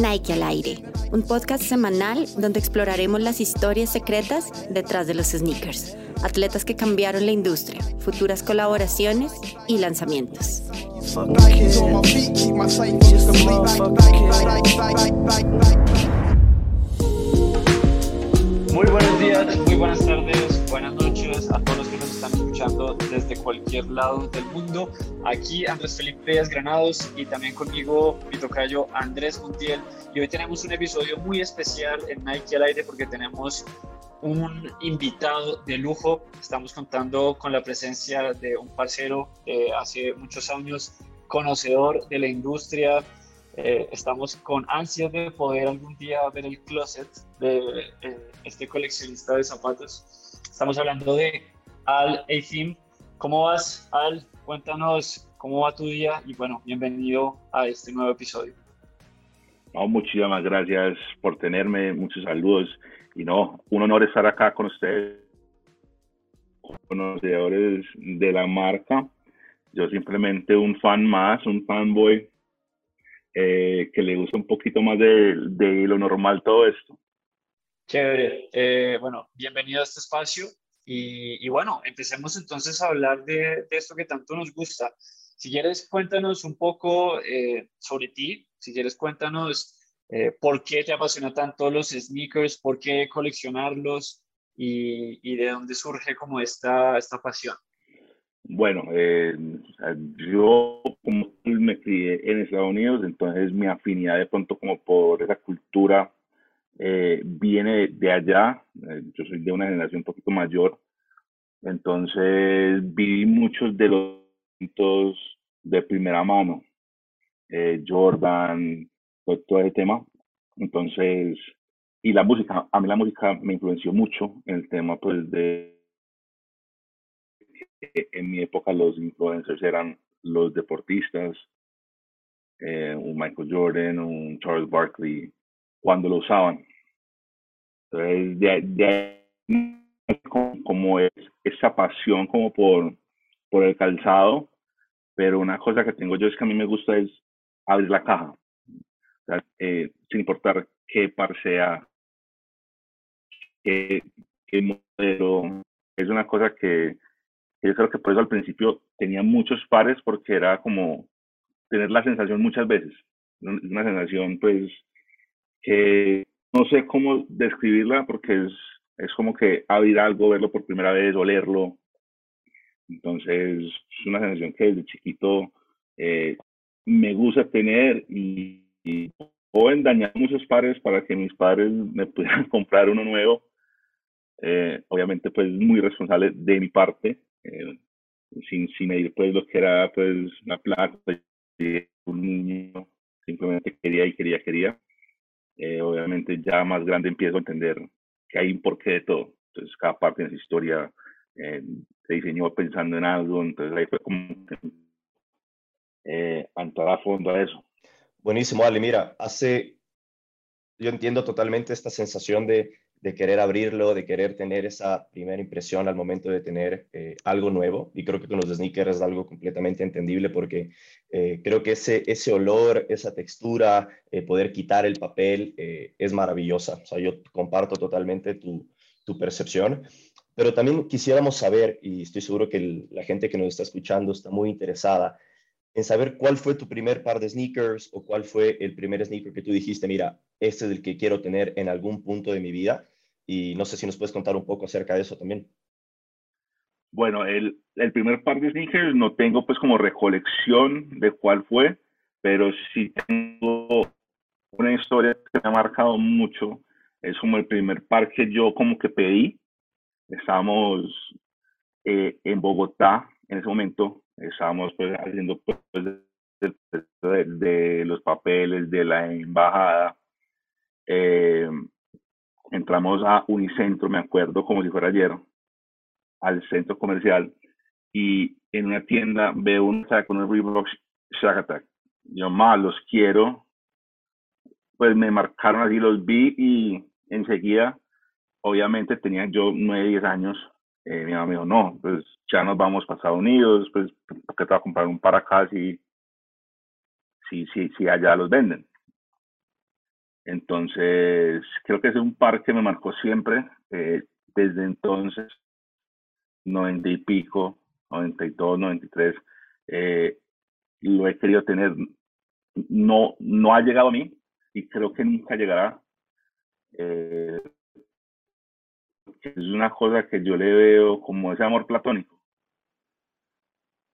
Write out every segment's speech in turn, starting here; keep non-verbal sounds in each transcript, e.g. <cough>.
Nike al aire, un podcast semanal donde exploraremos las historias secretas detrás de los sneakers, atletas que cambiaron la industria, futuras colaboraciones y lanzamientos. Muy buenos días, muy buenas tardes, buenas noches a todos los que nos están escuchando desde cualquier lado del mundo. Aquí Andrés Felipe Díaz Granados y también conmigo mi tocayo Andrés Montiel. Y hoy tenemos un episodio muy especial en Nike al aire porque tenemos un invitado de lujo. Estamos contando con la presencia de un parcero de hace muchos años, conocedor de la industria. Eh, estamos con ansias de poder algún día ver el closet de eh, este coleccionista de zapatos. Estamos hablando de Al Eifim. ¿Cómo vas, Al? Cuéntanos cómo va tu día y bueno, bienvenido a este nuevo episodio. muchísimas gracias por tenerme, muchos saludos y no, un honor estar acá con ustedes, conocedores de la marca. Yo simplemente un fan más, un fanboy eh, que le gusta un poquito más de, lo normal todo esto. Chévere. Eh, bueno, bienvenido a este espacio. Y, bueno, empecemos entonces a hablar de, esto que tanto nos gusta. Si quieres, cuéntanos un poco eh, sobre ti. Si quieres, cuéntanos por qué te apasiona tanto los sneakers, por qué coleccionarlos y, y de dónde surge como esta, esta pasión. Bueno, eh, yo como me crié en Estados Unidos, entonces mi afinidad de pronto como por esa cultura eh, viene de allá. Eh, yo soy de una generación un poquito mayor, entonces viví muchos de los momentos de primera mano, Jordan, todo, todo ese tema. Entonces, y la música, a mí la música me influenció mucho en el tema pues de en mi época los influencers eran los deportistas, eh, un Michael Jordan, un Charles Barkley, cuando lo usaban. Entonces, de, como, es esa pasión como por, por el calzado, pero una cosa que tengo yo es que a mí me gusta es abrir la caja, eh, sin importar qué par sea, qué modelo, es una cosa que yo creo que por eso al principio tenía muchos pares porque era como tener la sensación muchas veces. Una sensación pues que no sé cómo describirla porque es, es como que abrir algo, verlo por primera vez, olerlo. Entonces es una sensación que desde chiquito eh, me gusta tener y, y puedo dañar muchos pares para que mis padres me pudieran <laughs> comprar uno nuevo. Eh, obviamente pues muy responsable de mi parte, eh, sin, sin medir pues lo que era pues una plata, un niño simplemente quería y quería, quería. Eh, obviamente ya más grande empiezo a entender que hay un porqué de todo. Entonces cada parte de esa historia eh, se diseñó pensando en algo, entonces ahí fue como eh, entrar a fondo a eso. Buenísimo, Ale. Mira, hace, yo entiendo totalmente esta sensación de de querer abrirlo, de querer tener esa primera impresión al momento de tener eh, algo nuevo. Y creo que con los sneakers es algo completamente entendible porque eh, creo que ese, ese olor, esa textura, eh, poder quitar el papel es maravillosa. O sea, yo comparto totalmente tu, tu, percepción. Pero también quisiéramos saber, y estoy seguro que la gente que nos está escuchando está muy interesada, en saber cuál fue tu primer par de sneakers o cuál fue el primer sneaker que tú dijiste, mira, este es el que quiero tener en algún punto de mi vida. Y no sé si nos puedes contar un poco acerca de eso también. Bueno, el, el primer par de sneakers no tengo pues como recolección de cuál fue, pero sí tengo una historia que me ha marcado mucho. Es como el primer par que yo como que pedí. Estábamos eh, en Bogotá en ese momento estábamos pues haciendo pues, de, los papeles de la embajada. Eh, entramos a Unicentro, me acuerdo como si fuera ayer, al centro comercial y en una tienda veo un con un Reebok Shack Attack. Yo más los quiero. Pues me marcaron así, los vi y enseguida, obviamente tenía yo 9, 10 años, eh, mi mamá me dijo, no, pues ya nos vamos para Estados Unidos, pues, ¿por qué te voy a comprar un par acá si, si, si, si allá los venden? Entonces, creo que es un par que me marcó siempre. Eh, desde entonces, 90 y pico, 92, 93, eh, lo he querido tener. No, no ha llegado a mí y creo que nunca llegará. Eh, es una cosa que yo le veo como ese amor platónico.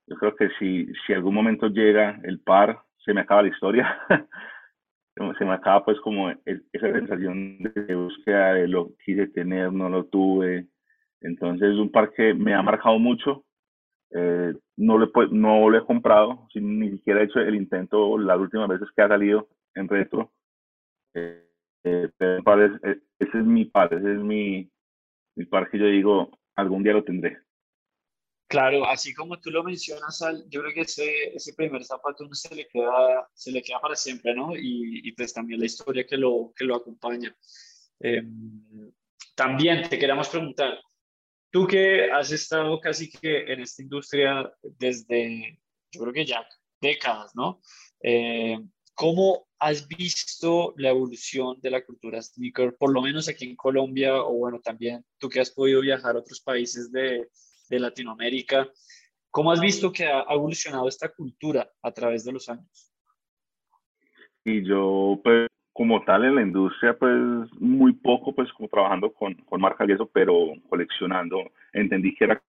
Yo creo que si, si algún momento llega el par, se me acaba la historia. <laughs> se me acaba pues como esa sensación de búsqueda de lo quise tener, no lo tuve. Entonces es un par que me ha marcado mucho. Eh, no, le, no lo he comprado, ni siquiera he hecho el intento las últimas veces que ha salido en retro. Eh, eh, pero ese es mi par, ese es mi, mi par que yo digo, algún día lo tendré. Claro, así como tú lo mencionas, yo creo que ese, ese primer zapato no se le queda, se le queda para siempre, ¿no? Y, y pues también la historia que lo, que lo acompaña. Em, también te queríamos preguntar, tú que has estado casi que en esta industria desde, yo creo que ya décadas, ¿no? Eh, ¿Cómo has visto la evolución de la cultura sneaker, por lo menos aquí en Colombia, o bueno, también tú que has podido viajar a otros países de, de Latinoamérica. ¿Cómo has visto que ha evolucionado esta cultura a través de los años? Y yo, pues, como tal en la industria, pues, muy poco, pues, como trabajando con, con marcas y eso, pero coleccionando, entendí que era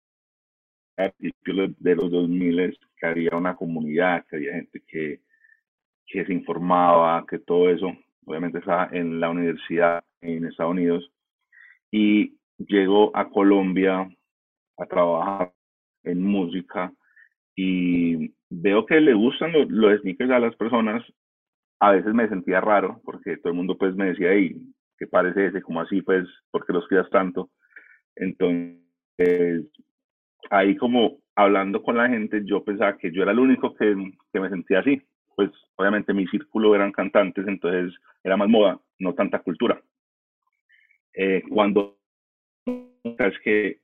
a principios de los 2000 que había una comunidad, que había gente que, que se informaba, que todo eso, obviamente estaba en la universidad en Estados Unidos, y llegó a Colombia a trabajar en música y veo que le gustan los, los sneakers a las personas. A veces me sentía raro porque todo el mundo pues me decía, hey, ¿qué parece ese? como así? Pues, ¿por qué los cuidas tanto? Entonces, ahí como hablando con la gente, yo pensaba que yo era el único que, que me sentía así. Pues obviamente mi círculo eran cantantes, entonces era más moda, no tanta cultura. Eh, cuando es que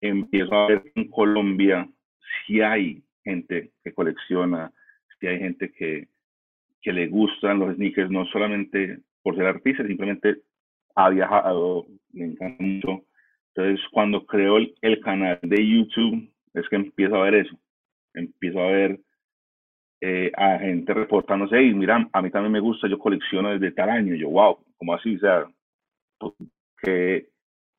empiezo a ver en Colombia si hay gente que colecciona, si hay gente que, que le gustan los sneakers, no solamente por ser artista, simplemente ha viajado, le encanta mucho. Entonces, cuando creo el, canal de YouTube, es que empiezo a ver eso. Empiezo a ver eh, a gente reportándose, y mira, a mí también me gusta, yo colecciono desde tal año. Yo, wow, ¿cómo así? O sea, pues, que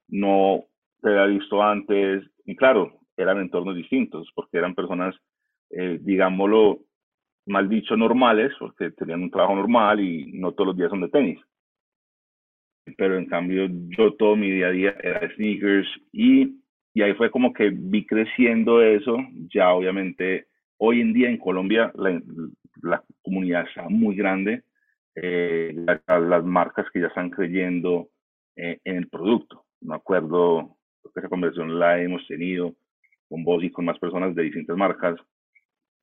no se había visto antes. Y claro, eran entornos distintos, porque eran personas, eh, digámoslo, mal dicho, normales, porque tenían un trabajo normal y no todos los días son de tenis. Pero en cambio, yo todo mi día a día era sneakers y, y ahí fue como que vi creciendo eso. Ya obviamente, hoy en día en Colombia la, la comunidad está muy grande. Eh, las marcas que ya están creyendo eh, en el producto. Me acuerdo esa conversación la hemos tenido con vos y con más personas de distintas marcas.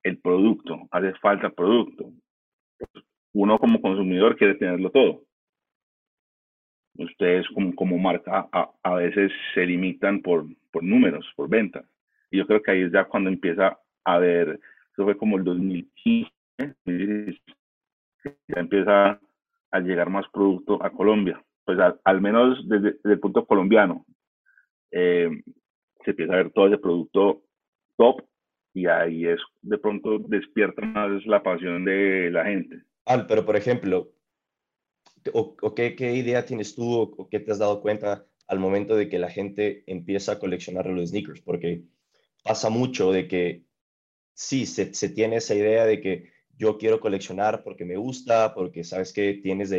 El producto, hace falta producto. Uno como consumidor quiere tenerlo todo. Ustedes como, como marca a, a veces se limitan por, por números, por ventas. Y yo creo que ahí es ya cuando empieza a ver, eso fue como el 2015, ya empieza a llegar más producto a Colombia. Pues al, menos desde, el punto colombiano, eh, se empieza a ver todo ese producto top y ahí es de pronto despierta más la pasión de la gente. Al, pero por ejemplo, o, qué, idea tienes tú o, qué te has dado cuenta al momento de que la gente empieza a coleccionar los sneakers? Porque pasa mucho de que sí, se, tiene esa idea de que yo quiero coleccionar porque me gusta, porque sabes que tienes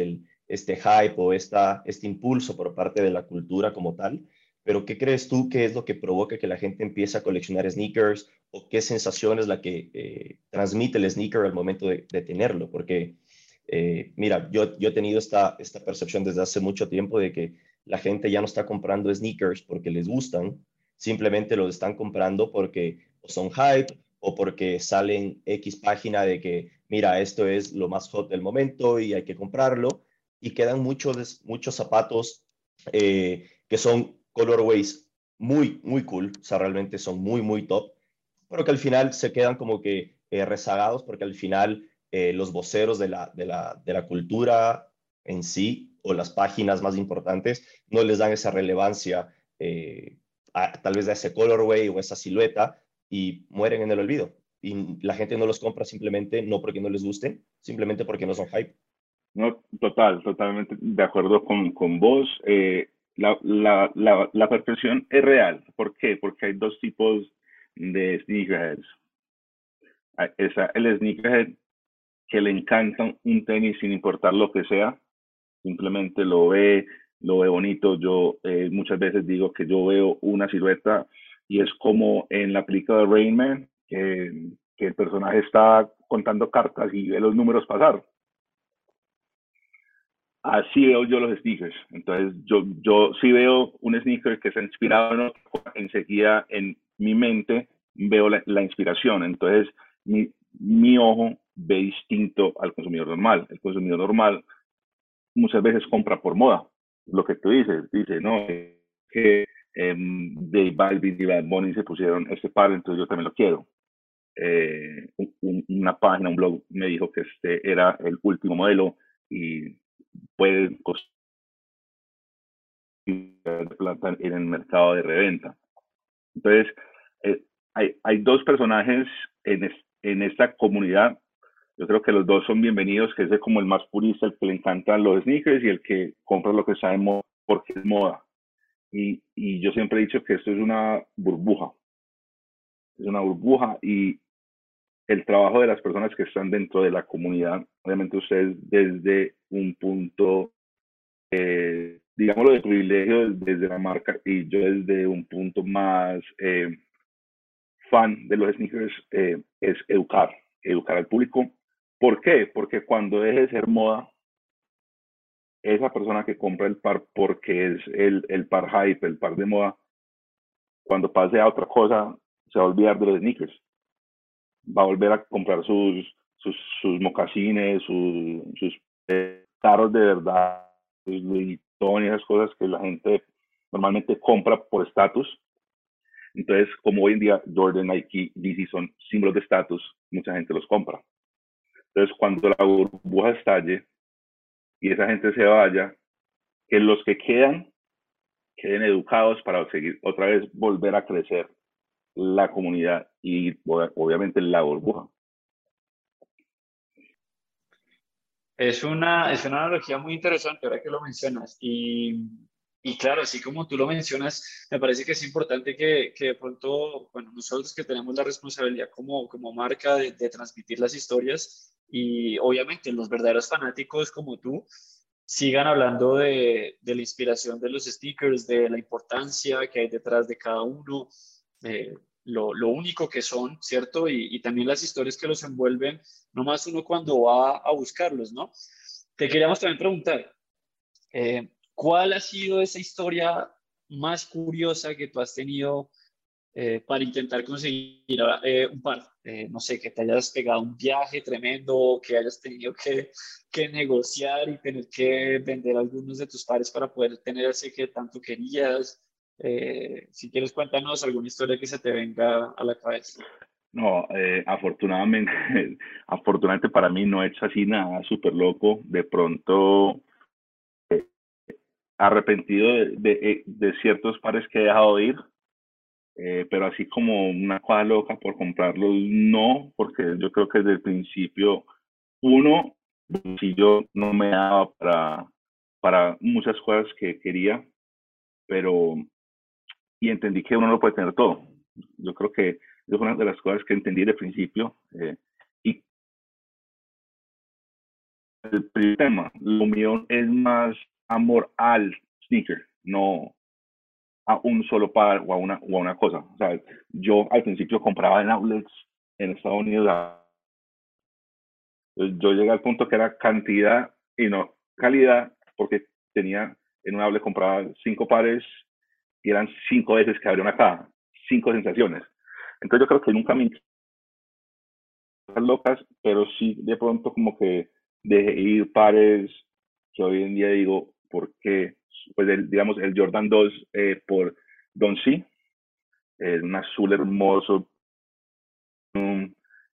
este hype o esta, este impulso por parte de la cultura como tal, pero ¿qué crees tú que es lo que provoca que la gente empiece a coleccionar sneakers o qué sensación es la que eh, transmite el sneaker al momento de, tenerlo? Porque, eh, mira, yo, yo he tenido esta, esta percepción desde hace mucho tiempo de que la gente ya no está comprando sneakers porque les gustan, simplemente los están comprando porque son hype o porque salen X página de que, mira, esto es lo más hot del momento y hay que comprarlo, y quedan muchos, muchos zapatos eh, que son colorways muy, muy cool, o sea, realmente son muy, muy top, pero que al final se quedan como que eh, rezagados porque al final eh, los voceros de la, de, la, de la cultura en sí o las páginas más importantes no les dan esa relevancia tal vez a ese colorway o esa silueta y mueren en el olvido. Y la gente no los compra simplemente no porque no les guste, simplemente porque no son hype. No, total, totalmente de acuerdo con, con vos. Eh, la, la, la, la, perfección es real. ¿Por qué? Porque hay dos tipos de sneakerheads. Esa, el sneakerhead que le encanta un tenis sin importar lo que sea, simplemente lo ve, lo ve bonito. Yo eh, muchas veces digo que yo veo una silueta y es como en la película de Rain Man, que, el personaje está contando cartas y ve los números pasar. Así veo yo los sneakers. Entonces, yo, yo sí veo un sneaker que se ha inspirado en enseguida en mi mente veo la, la inspiración. Entonces, mi, mi ojo ve distinto al consumidor normal. El consumidor normal muchas veces compra por moda. Lo que tú dices, dice, no, que eh, de Balvin y Bad Bunny se pusieron este par, entonces yo también lo quiero. Eh, una página, un blog me dijo que este era el último modelo y puede costar plata en el mercado de reventa. Entonces, eh, hay, hay dos personajes en, en esta comunidad yo creo que los dos son bienvenidos, que es como el más purista, el que le encantan los sneakers y el que compra lo que sabe porque es moda. Y, y yo siempre he dicho que esto es una burbuja. Es una burbuja y el trabajo de las personas que están dentro de la comunidad, obviamente ustedes desde un punto, eh, digámoslo, de privilegio desde la marca y yo desde un punto más eh, fan de los sneakers, eh, es educar, educar al público ¿Por qué? Porque cuando deje de ser moda, esa persona que compra el par porque es el, el par hype, el par de moda, cuando pase a otra cosa, se va a olvidar de los sneakers. Va a volver a comprar sus, sus, mocasines, sus, sus carros de verdad, sus Louis esas cosas que la gente normalmente compra por estatus. Entonces, como hoy en día Jordan, Nike, DC son símbolos de estatus, mucha gente los compra. Entonces, cuando la burbuja estalle y esa gente se vaya, que los que quedan queden educados para seguir otra vez volver a crecer la comunidad y obviamente la burbuja. Es una, es una analogía muy interesante ahora que lo mencionas y, y claro, así como tú lo mencionas, me parece que es importante que, que de pronto, bueno, nosotros que tenemos la responsabilidad como, como marca de, de transmitir las historias, y obviamente los verdaderos fanáticos como tú sigan hablando de, de, la inspiración de los stickers, de la importancia que hay detrás de cada uno, lo, lo, único que son, ¿cierto? Y, y, también las historias que los envuelven, no más uno cuando va a buscarlos, ¿no? Te queríamos también preguntar, eh, ¿cuál ha sido esa historia más curiosa que tú has tenido eh, para intentar conseguir eh, un par. Eh, no sé, que te hayas pegado un viaje tremendo, que hayas tenido que, que, negociar y tener que vender algunos de tus pares para poder tener ese que tanto querías. si quieres, cuéntanos alguna historia que se te venga a la cabeza. No, afortunadamente, <laughs> afortunadamente para mí no he hecho así nada súper loco. De pronto, arrepentido de, de, de, ciertos pares que he dejado de ir, eh, pero así como una cosa loca por comprarlos, no, porque yo creo que desde el principio, uno, si yo no me daba para, para muchas cosas que quería, pero, y entendí que uno no puede tener todo. Yo creo que es una de las cosas que entendí desde el principio. Eh, y el primer tema, lo mío es más amor al sneaker, no, a un solo par o a una, o a una cosa. O sea, yo al principio compraba en outlets en Estados Unidos. Yo llegué al punto que era cantidad y no calidad, porque tenía en un outlet compraba cinco pares y eran cinco veces que abría una caja, cinco sensaciones. Entonces yo creo que nunca me locas, pero sí de pronto como que dejé ir pares que hoy en día digo, ¿por qué? pues el, digamos el Jordan 2 eh, por Don C, es un azul hermoso.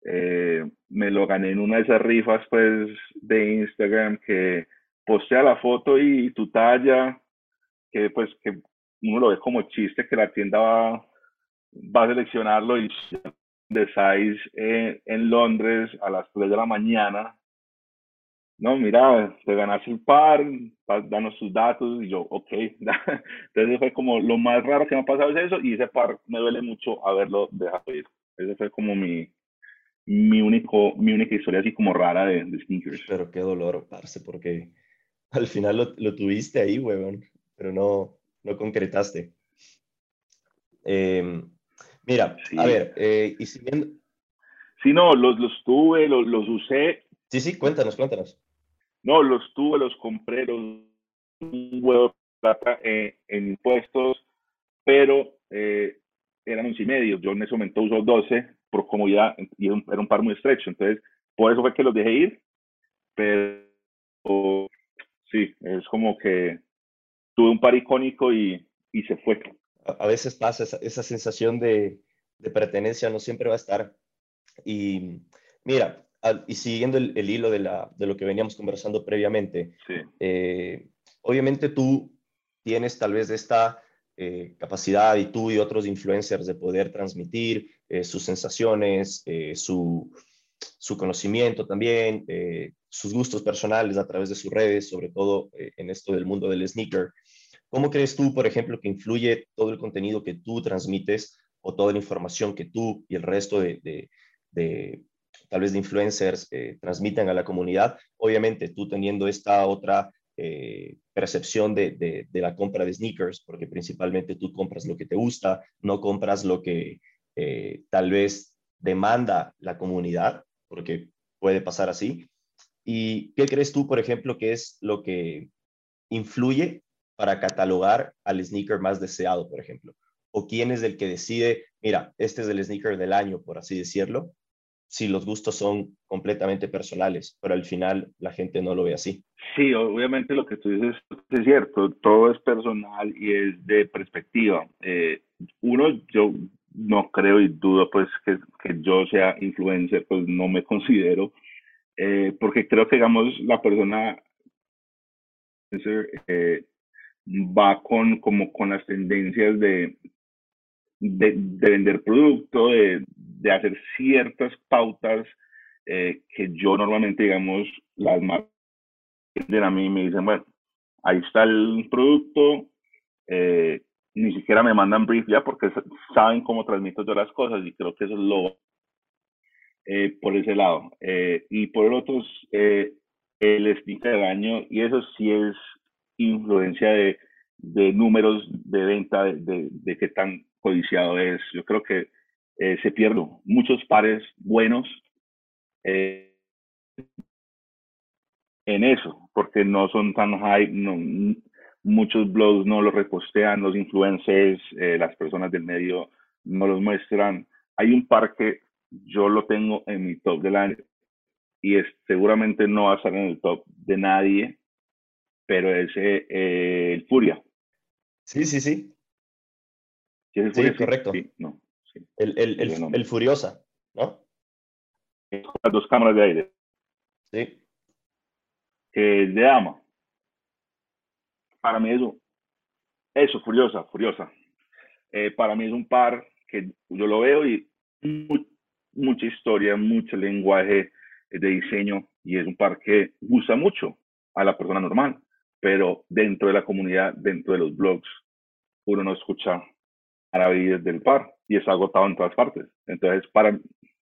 Eh, me lo gané en una de esas rifas pues de Instagram que postea la foto y, tu talla, que pues que uno lo ve como chiste que la tienda va, va a seleccionarlo y de size en Londres a las 3 de la mañana no, mira, te ganaste el par, danos tus datos, y yo, ok. <laughs> Entonces fue como lo más raro que me ha pasado es eso, y ese par me duele mucho haberlo dejado ir. Ese fue como mi, mi, único, mi única historia así como rara de, de sneakers. Pero qué dolor, parce, porque al final lo, lo tuviste ahí, huevón, pero no, no concretaste. Em, mira, a ver, eh, y siguiendo... Sí, no, los, los tuve, los, los usé. Sí, sí, cuéntanos, cuéntanos. No, los tuve, los compré, los un huevo de plata eh, en impuestos, pero eh, eran once y medio. Yo en ese momento uso 12 por comodidad y era un par muy estrecho. Entonces, por eso fue que los dejé ir. Pero sí, es como que tuve un par icónico y, y se fue. A veces pasa esa, esa sensación de, de pertenencia, no siempre va a estar. Y mira, y siguiendo el, hilo de, la, de, lo que veníamos conversando previamente, eh, obviamente tú tienes tal vez esta eh, capacidad y tú y otros influencers de poder transmitir eh, sus sensaciones, su, su, conocimiento también, sus gustos personales a través de sus redes, sobre todo en esto del mundo del sneaker. ¿Cómo crees tú, por ejemplo, que influye todo el contenido que tú transmites o toda la información que tú y el resto de, de tal vez de influencers eh, transmitan a la comunidad. Obviamente tú teniendo esta otra eh, percepción de, la compra de sneakers, porque principalmente tú compras lo que te gusta, no compras lo que eh, tal vez demanda la comunidad, porque puede pasar así. ¿Y qué crees tú, por ejemplo, que es lo que influye para catalogar al sneaker más deseado, por ejemplo? ¿O quién es el que decide, mira, este es el sneaker del año, por así decirlo, si los gustos son completamente personales, pero al final la gente no lo ve así. Sí, obviamente lo que tú dices es cierto, todo es personal y es de perspectiva. Eh, uno, yo no creo y dudo pues que, yo sea influencer, pues no me considero, eh, porque creo que digamos la persona eh, va con como con las tendencias de, de, de vender producto, de, de hacer ciertas pautas eh, que yo normalmente, digamos, las marcas a mí me dicen, bueno, ahí está el producto, eh, ni siquiera me mandan brief ya porque saben cómo transmito yo las cosas y creo que eso es lo eh, por ese lado. y por el otro, el explica del año y eso sí es influencia de, de números de venta, de, de, de qué tan codiciado es. Yo creo que eh, se pierden muchos pares buenos eh, en eso, porque no son tan high, no, muchos blogs no los repostean, los influencers, eh, las personas del medio no los muestran. Hay un par que yo lo tengo en mi top del año y es, seguramente no va a estar en el top de nadie, pero es el Furia. Sí, sí, sí. ¿Sí, correcto. Sí, no. El, el, el, Furiosa, ¿no? Las dos cámaras de aire. Sí. Que de ama. Para mí eso, eso, Furiosa, Furiosa. Eh, para mí es un par que yo lo veo y mucha historia, mucho lenguaje de diseño y es un par que gusta mucho a la persona normal, pero dentro de la comunidad, dentro de los blogs, uno no escucha maravillas del par y es agotado en todas partes. Entonces, para,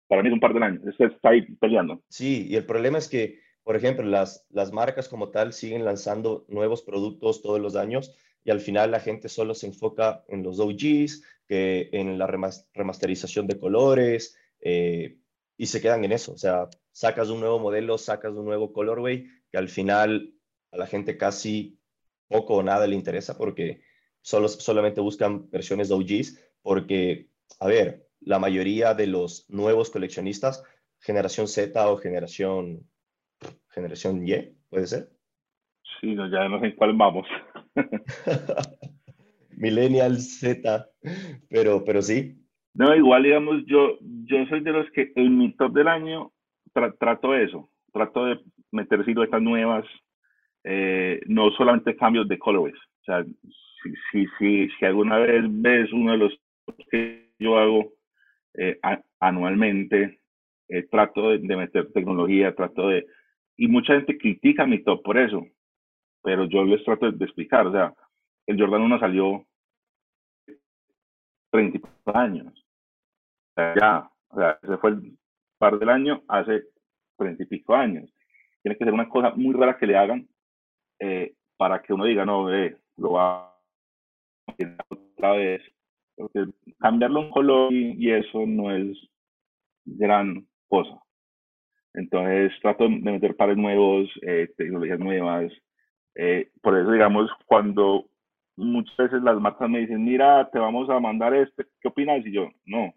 para mí es un par de años, está ahí peleando. Sí, y el problema es que, por ejemplo, las, las marcas como tal siguen lanzando nuevos productos todos los años y al final la gente solo se enfoca en los OGs, que en la remasterización de colores eh, y se quedan en eso. O sea, sacas un nuevo modelo, sacas un nuevo colorway que al final a la gente casi poco o nada le interesa porque solo, solamente buscan versiones de OGs porque, a ver, la mayoría de los nuevos coleccionistas, generación Z o generación, generación Y, ¿puede ser? Sí, no, ya no sé en cuál vamos. <laughs> Millennial Z, pero, pero sí. No, igual, digamos, yo, yo soy de los que en mi top del año trato eso, trato de meter siluetas nuevas, eh, no solamente cambios de colores. O sea, si, si, si, alguna vez ves uno de los que yo hago eh, anualmente, eh, trato de, meter tecnología, trato de... Y mucha gente critica mi top por eso, pero yo les trato de, explicar, o sea, el Jordan 1 salió 30 años. Ya, o sea, ese fue el par del año hace 30 y pico años. Tiene que ser una cosa muy rara que le hagan eh, para que uno diga, no, lo va a otra vez. Porque cambiarlo un color y, eso no es gran cosa. Entonces trato de meter pares nuevos, eh, tecnologías nuevas. Eh, por eso, digamos, cuando muchas veces las marcas me dicen, mira, te vamos a mandar este, ¿qué opinas? Y yo, no,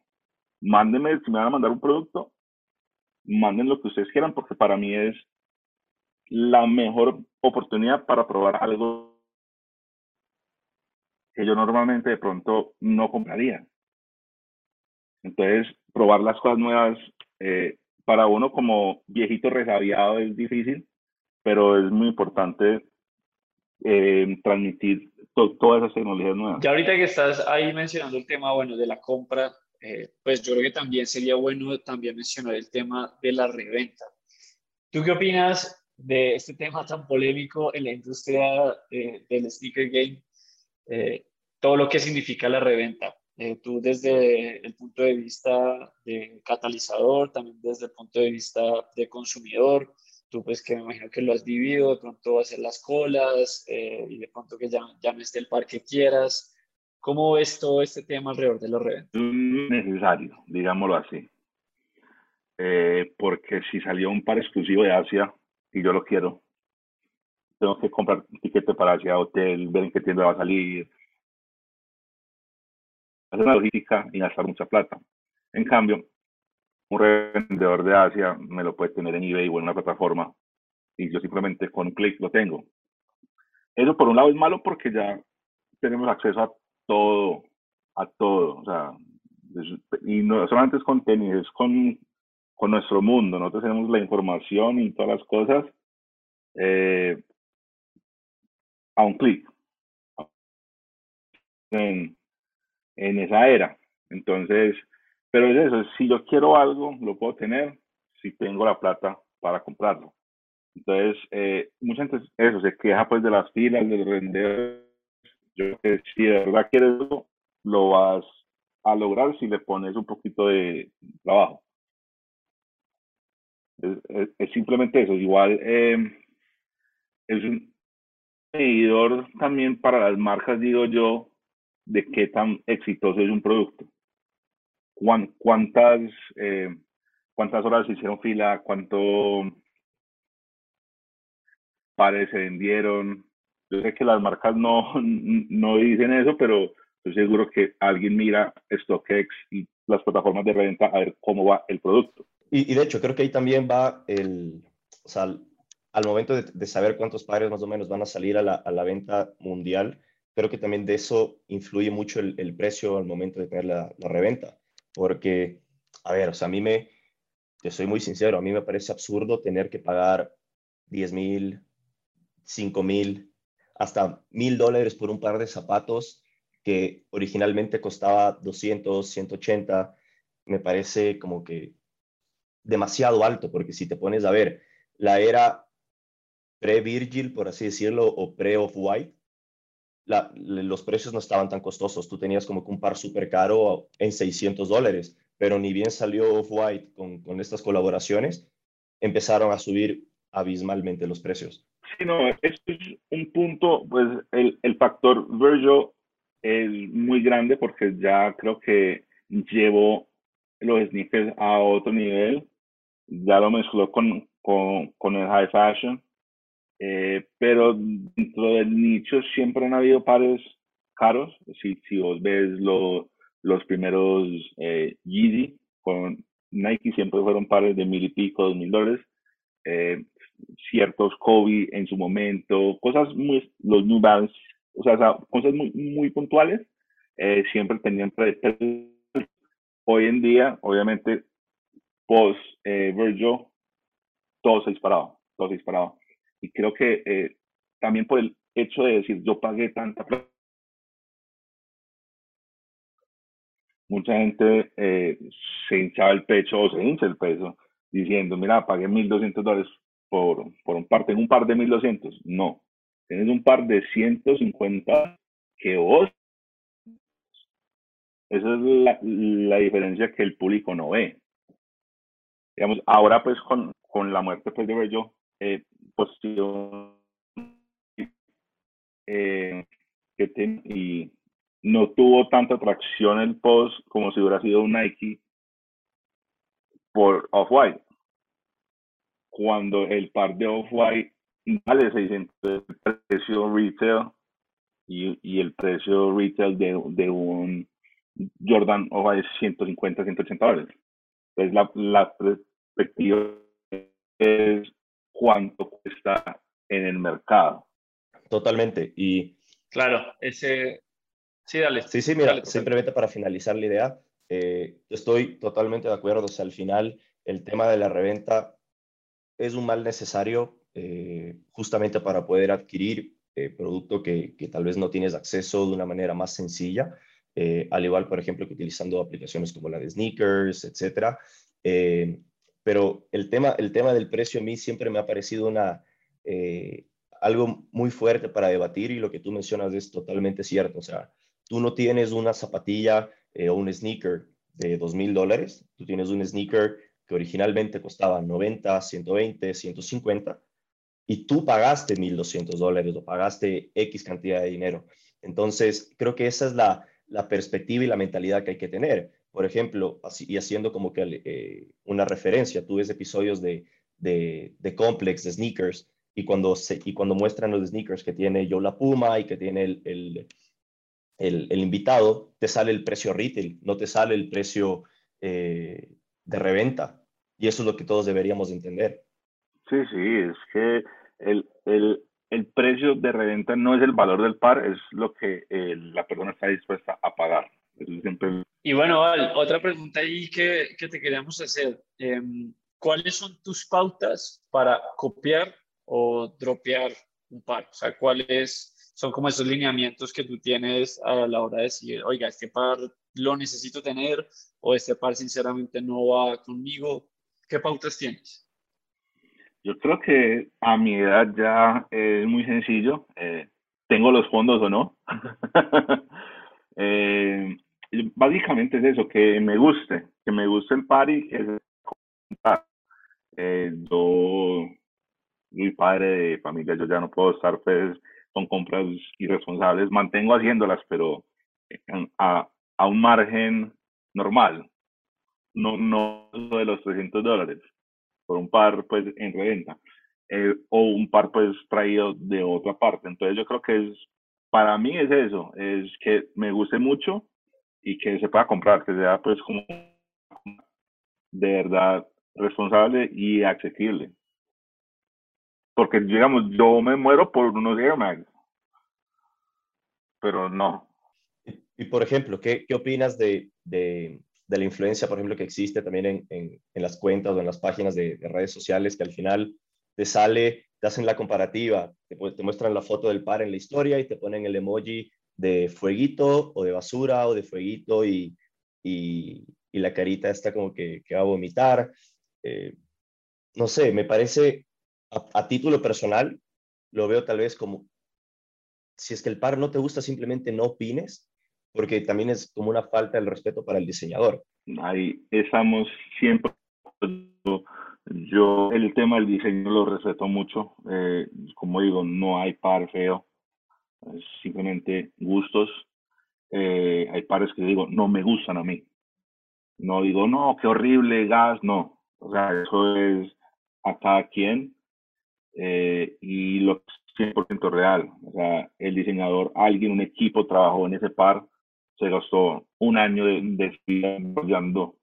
mándenme, si me van a mandar un producto, manden lo que ustedes quieran, porque para mí es la mejor oportunidad para probar algo que yo normalmente de pronto no compraría. Entonces, probar las cosas nuevas eh, para uno como viejito resabiado es difícil, pero es muy importante eh, transmitir todas esas tecnologías nuevas. Ya ahorita que estás ahí mencionando el tema, bueno, de la compra, eh, pues yo creo que también sería bueno también mencionar el tema de la reventa. ¿Tú qué opinas de este tema tan polémico en la industria eh, del sneaker game, eh, todo lo que significa la reventa. Eh, tú desde el punto de vista de catalizador, también desde el punto de vista de consumidor, tú pues que me imagino que lo has vivido, de pronto hacer las colas y de pronto que ya, llames del par que quieras. ¿Cómo ves todo este tema alrededor de los reventas? Necesario, digámoslo así. porque si salió un par exclusivo de Asia, y yo lo quiero. Tengo que comprar un tiquete para ir a hotel, ver en qué tienda va a salir. Hacer una logística y gastar mucha plata. En cambio, un revendedor de Asia me lo puede tener en eBay o en una plataforma y yo simplemente con un clic lo tengo. Eso por un lado es malo porque ya tenemos acceso a todo, a todo. O sea, y no solamente es con tenis, es con con nuestro mundo. Nosotros tenemos la información y todas las cosas eh, a un clic en, en esa era. Entonces, pero es eso, si yo quiero algo, lo puedo tener si tengo la plata para comprarlo. Entonces, eh, mucha gente eso se queja pues de las filas, del render. Yo que si de verdad quieres eso, lo vas a lograr si le pones un poquito de trabajo. Es, simplemente eso. Igual eh, es un medidor también para las marcas, digo yo, de qué tan exitoso es un producto. ¿Cuántas, eh, cuántas horas se hicieron fila? ¿Cuánto pares se vendieron? Yo sé que las marcas no, no dicen eso, pero estoy seguro que alguien mira StockX y las plataformas de reventa a ver cómo va el producto. Y, de hecho, creo que ahí también va el, o sea, al momento de, saber cuántos pares más o menos van a salir a la, a la, venta mundial, creo que también de eso influye mucho el, el precio al momento de tener la, la, reventa. Porque, a ver, o sea, a mí me, yo soy muy sincero, a mí me parece absurdo tener que pagar 10 mil, 5 mil, hasta mil dólares por un par de zapatos que originalmente costaba 200, 180. Me parece como que demasiado alto, porque si te pones a ver la era pre-Virgil, por así decirlo, o pre-Off-White, los precios no estaban tan costosos. Tú tenías como que un par súper caro en 600 dólares, pero ni bien salió Off-White con, con, estas colaboraciones, empezaron a subir abismalmente los precios. Sí, no, esto es un punto, pues el, el factor Virgil es muy grande porque ya creo que llevo los sneakers a otro nivel ya lo mezcló con, con, con el high fashion, eh, pero dentro del nicho siempre han habido pares caros. Si, si vos ves lo, los primeros eh, Yeezy con Nike, siempre fueron pares de mil y pico, dos mil dólares. Eh, ciertos Kobe en su momento, cosas muy, los New Balance, o sea, cosas muy, muy puntuales, eh, siempre tenían Hoy en día, obviamente, post eh, Virgil, todo se disparaba, todo se disparaba. Y creo que eh, también por el hecho de decir, yo pagué tanta plata, mucha gente eh, se hinchaba el pecho o se hincha el peso diciendo, mira, pagué 1.200 dólares por, por un par, tengo un par de 1.200. No, tienes un par de 150 que vos. Esa es la, la diferencia que el público no ve. Digamos, ahora pues con, con la muerte pues, de Bello, eh, pues, eh, que ten, y no tuvo tanta atracción el post como si hubiera sido un Nike por Off-White. Cuando el par de Off-White vale 600 el precio retail y, y, el precio retail de, de un Jordan Off-White es 150, 180 dólares. Entonces la, la perspectiva es cuánto cuesta en el mercado. Totalmente. Y claro, ese, Sí, dale. Sí, sí, mira, simplemente para finalizar la idea, eh, estoy totalmente de acuerdo. O sea, al final, el tema de la reventa es un mal necesario eh, justamente para poder adquirir eh, producto que, que, tal vez no tienes acceso de una manera más sencilla, al igual, por ejemplo, que utilizando aplicaciones como la de sneakers, etcétera. Pero el tema, el tema del precio a mí siempre me ha parecido una, algo muy fuerte para debatir y lo que tú mencionas es totalmente cierto. O sea, tú no tienes una zapatilla eh, o un sneaker de dos mil dólares, tú tienes un sneaker que originalmente costaba 90, 120, 150 y tú pagaste 1.200 dólares o pagaste X cantidad de dinero. Entonces, creo que esa es la perspectiva y la mentalidad que hay que tener. Por ejemplo, así, y haciendo como que eh, una referencia, tú ves episodios de, de, de, Complex, de sneakers, y cuando, se, y cuando muestran los sneakers que tiene Yo La Puma y que tiene el, el, el, invitado, te sale el precio retail, no te sale el precio eh, de reventa. Y eso es lo que todos deberíamos entender. Sí, sí, es que el, el, el precio de reventa no es el valor del par, es lo que eh, la persona está dispuesta a pagar. Y bueno, Val, otra pregunta ahí que, que te queríamos hacer. Em, ¿Cuáles son tus pautas para copiar o dropear un par? O sea, ¿cuál es son como esos lineamientos que tú tienes a la hora de decir, oiga, este par lo necesito tener o este par sinceramente no va conmigo. ¿Qué pautas tienes? Yo creo que a mi edad ya es muy sencillo. Eh, ¿Tengo los fondos o no? <laughs> eh, básicamente es eso, que me guste, que me guste el par y que eh, yo soy padre de familia, yo ya no puedo estar pues son compras irresponsables, mantengo haciéndolas, pero a, a un margen normal, no, no de los 300 dólares por un par pues en reventa eh, o un par pues traído de otra parte. Entonces yo creo que es, para mí es eso, es que me guste mucho y que se pueda comprar, que sea pues como de verdad responsable y accesible. Porque, digamos, yo me muero por unos Air Max, pero no. Y, por ejemplo, ¿qué, qué opinas de, de, de, la influencia, por ejemplo, que existe también en, en, en las cuentas o en las páginas de, de, redes sociales que al final te sale, te hacen la comparativa, te, te muestran la foto del par en la historia y te ponen el emoji de fueguito o de basura o de fueguito y, y, y la carita está como que, que va a vomitar. Eh, no sé, me parece a, título personal, lo veo tal vez como, si es que el par no te gusta, simplemente no opines, porque también es como una falta de respeto para el diseñador. Ahí estamos siempre. Yo el tema del diseño lo respeto mucho. Eh, como digo, no hay par feo, simplemente gustos. Eh, hay pares que digo, no me gustan a mí. No digo, no, qué horrible gas, no. O sea, eso es a cada quien eh, y lo es 100% real. O sea, el diseñador, alguien, un equipo trabajó en ese par, se gastó un año de, desarrollando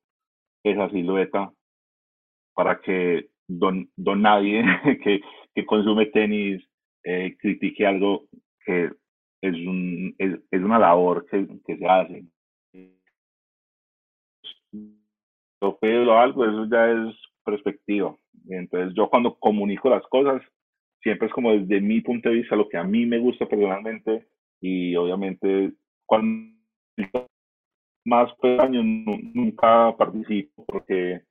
esa silueta para que don, don nadie <laughs> que, que consume tenis eh, critique algo que es, un, es, es una labor que, que, se hace. Lo o algo, eso ya es perspectiva. Entonces yo cuando comunico las cosas, siempre es como desde mi punto de vista, lo que a mí me gusta personalmente y obviamente cuando más años nunca participo porque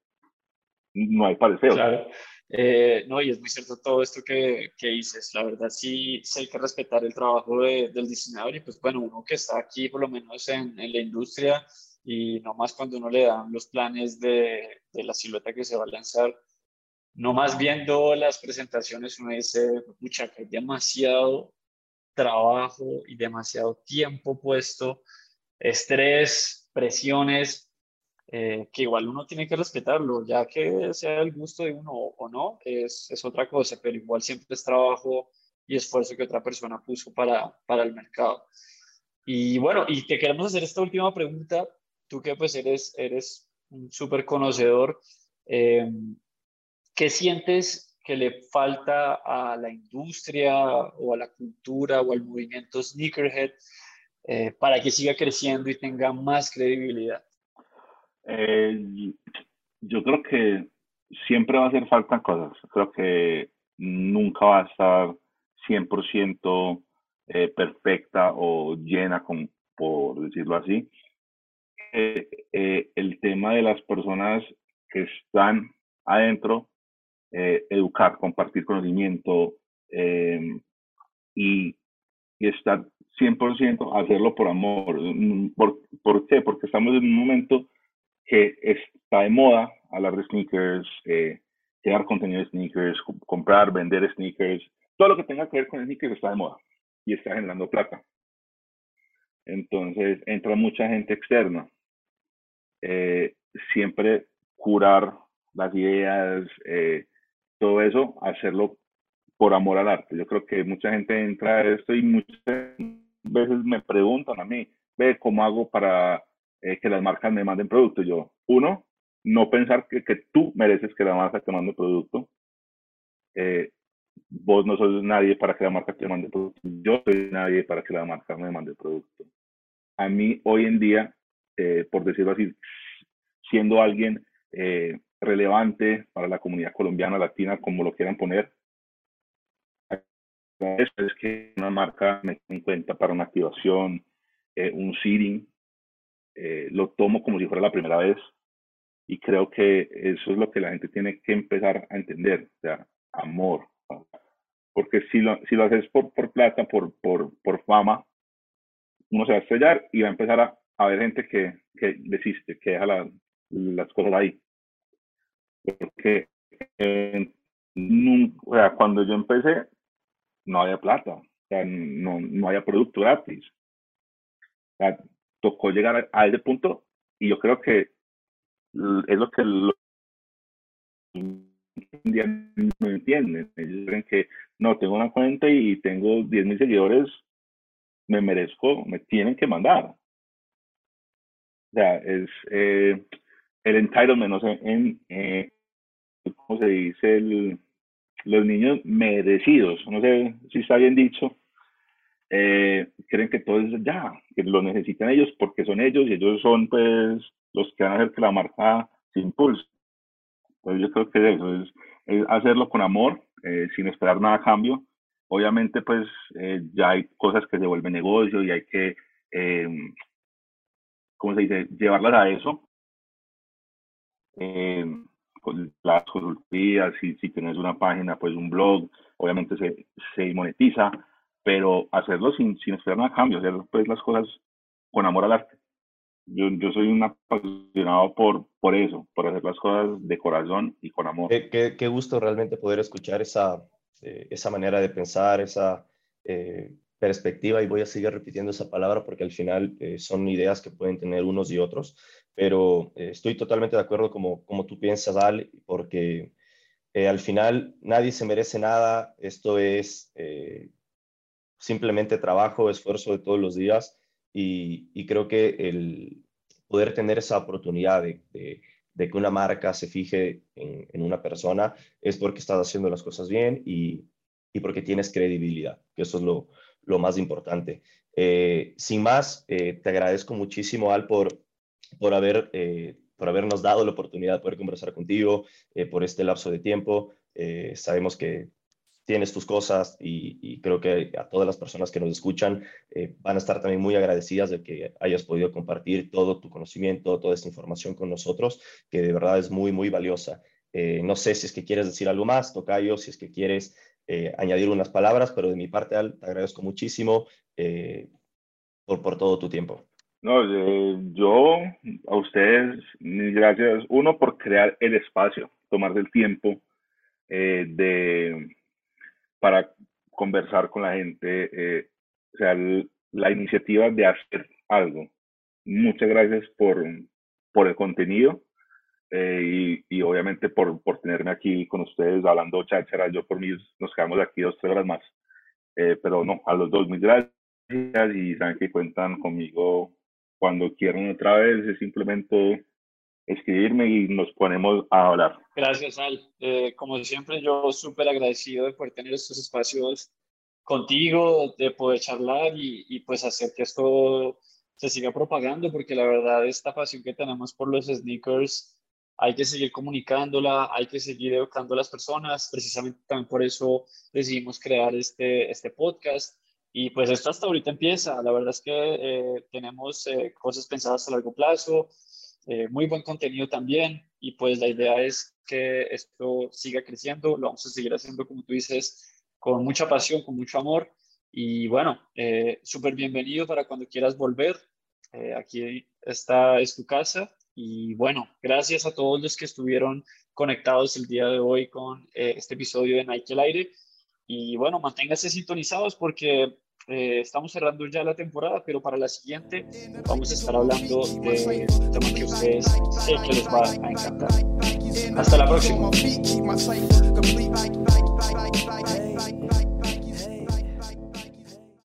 no hay parecer. Claro. Eh, no, y es muy cierto todo esto que, que dices. La verdad, sí, sí, hay que respetar el trabajo de, del diseñador y pues bueno, uno que está aquí por lo menos en, en, la industria y no más cuando uno le dan los planes de, de la silueta que se va a lanzar, no más viendo las presentaciones uno dice, mucha que hay demasiado trabajo y demasiado tiempo puesto, estrés, presiones, eh, que igual uno tiene que respetarlo, ya que sea el gusto de uno o no, es, es otra cosa, pero igual siempre es trabajo y esfuerzo que otra persona puso para, para el mercado. Y bueno, y te queremos hacer esta última pregunta, tú que pues eres, eres un súper conocedor, eh, ¿qué sientes que le falta a la industria o a la cultura o al movimiento sneakerhead eh, para que siga creciendo y tenga más credibilidad? Eh, yo creo que siempre va a hacer falta cosas. Creo que nunca va a estar 100% eh, perfecta o llena, con, por decirlo así. el tema de las personas que están adentro eh, educar, compartir conocimiento eh, y, y, estar 100% hacerlo por amor. ¿Por, ¿Por, qué? Porque estamos en un momento que está de moda hablar de sneakers, eh, crear contenido de sneakers, comprar, vender sneakers, todo lo que tenga que ver con sneakers está de moda y está generando plata. Entonces entra mucha gente externa. Eh, siempre curar las ideas, eh, todo eso, hacerlo por amor al arte. Yo creo que mucha gente entra a esto y muchas veces me preguntan a mí, ve, ¿cómo hago para eh, que las marcas me manden producto? Yo, uno, no pensar que, que tú mereces que la marca te mande producto. Eh, vos no sos nadie para que la marca te mande producto. Yo soy nadie para que la marca me mande producto. A mí hoy en día, eh, por decirlo así, siendo alguien eh, relevante para la comunidad colombiana, latina, como lo quieran poner. Es que una marca me en cuenta para una activación, eh, un seeding, eh, lo tomo como si fuera la primera vez y creo que eso es lo que la gente tiene que empezar a entender, o sea, amor. Porque si lo, si lo haces por, por plata, por, por, por fama, uno se va a estrellar y va a empezar a, a ver gente que, que desiste, que deja la, las cosas ahí porque eh, o sea, cuando yo empecé no había plata, o sea, no, no había producto gratis. O sea, tocó llegar a, ese punto y yo creo que es lo que los no entienden. Ellos creen que no, tengo una cuenta y tengo 10 mil seguidores, me merezco, me tienen que mandar. O sea, es eh, el entitlement, no sé, en, eh, ¿cómo se dice? El, los niños merecidos, no sé si está bien dicho, eh, creen que todo es ya, que lo necesitan ellos porque son ellos y ellos son pues los que van a hacer que la marca se impulse. Pues yo creo que eso es, hacerlo con amor, eh, sin esperar nada a cambio. Obviamente pues eh, ya hay cosas que se vuelven negocio y hay que, ¿cómo se dice?, llevarlas a eso. Eh, las consultorías, si, si tienes una página, pues un blog, obviamente se, se monetiza, pero hacerlo sin, sin esperar nada cambio, hacer pues las cosas con amor al arte. Yo, yo soy un apasionado por, por eso, por hacer las cosas de corazón y con amor. Qué, qué, gusto realmente poder escuchar esa, eh, esa manera de pensar, esa eh, perspectiva, y voy a seguir repitiendo esa palabra porque al final eh, son ideas que pueden tener unos y otros, pero eh, estoy totalmente de acuerdo como, como tú piensas, Al, porque eh, al final nadie se merece nada, esto es simplemente trabajo, esfuerzo de todos los días, y, creo que el poder tener esa oportunidad de, que una marca se fije en, una persona es porque estás haciendo las cosas bien y, porque tienes credibilidad, que eso es lo, más importante. Eh, sin más, te agradezco muchísimo, Al, por, por, haber, por habernos dado la oportunidad de poder conversar contigo por este lapso de tiempo. sabemos que tienes tus cosas y, creo que a todas las personas que nos escuchan eh, van a estar también muy agradecidas de que hayas podido compartir todo tu conocimiento, toda esta información con nosotros, que de verdad es muy, muy valiosa. Eh, no sé si es que quieres decir algo más, Tocayo, si es que quieres eh, añadir unas palabras, pero de mi parte, Al, te agradezco muchísimo por, por todo tu tiempo. No, yo a ustedes, gracias, uno por crear el espacio, tomar el tiempo de para conversar con la gente, eh, o sea, la iniciativa de hacer algo. Muchas gracias por, por el contenido eh, y, y, obviamente por, por tenerme aquí con ustedes hablando cháchara. Yo por mí nos quedamos aquí dos, tres horas más. Eh, pero no, a los dos, muy gracias y saben que cuentan conmigo cuando quieran otra vez. Es simplemente escribirme y nos ponemos a hablar. Gracias, Al. Eh, como siempre, yo súper agradecido de poder tener estos espacios contigo, de poder charlar y, y, pues hacer que esto se siga propagando, porque la verdad esta pasión que tenemos por los sneakers hay que seguir comunicándola, hay que seguir educando a las personas, precisamente también por eso decidimos crear este, este podcast. Y pues esto hasta ahorita empieza, la verdad es que eh, tenemos eh, cosas pensadas a largo plazo, eh, muy buen contenido también y pues la idea es que esto siga creciendo, lo vamos a seguir haciendo como tú dices, con mucha pasión, con mucho amor y bueno, eh, súper bienvenido para cuando quieras volver, eh, aquí está, es tu casa y bueno, gracias a todos los que estuvieron conectados el día de hoy con este episodio de Nike el aire y bueno, manténganse sintonizados porque eh, estamos cerrando ya la temporada, pero para la siguiente vamos a estar hablando de un tema que ustedes sé que les va a encantar. Hasta la próxima.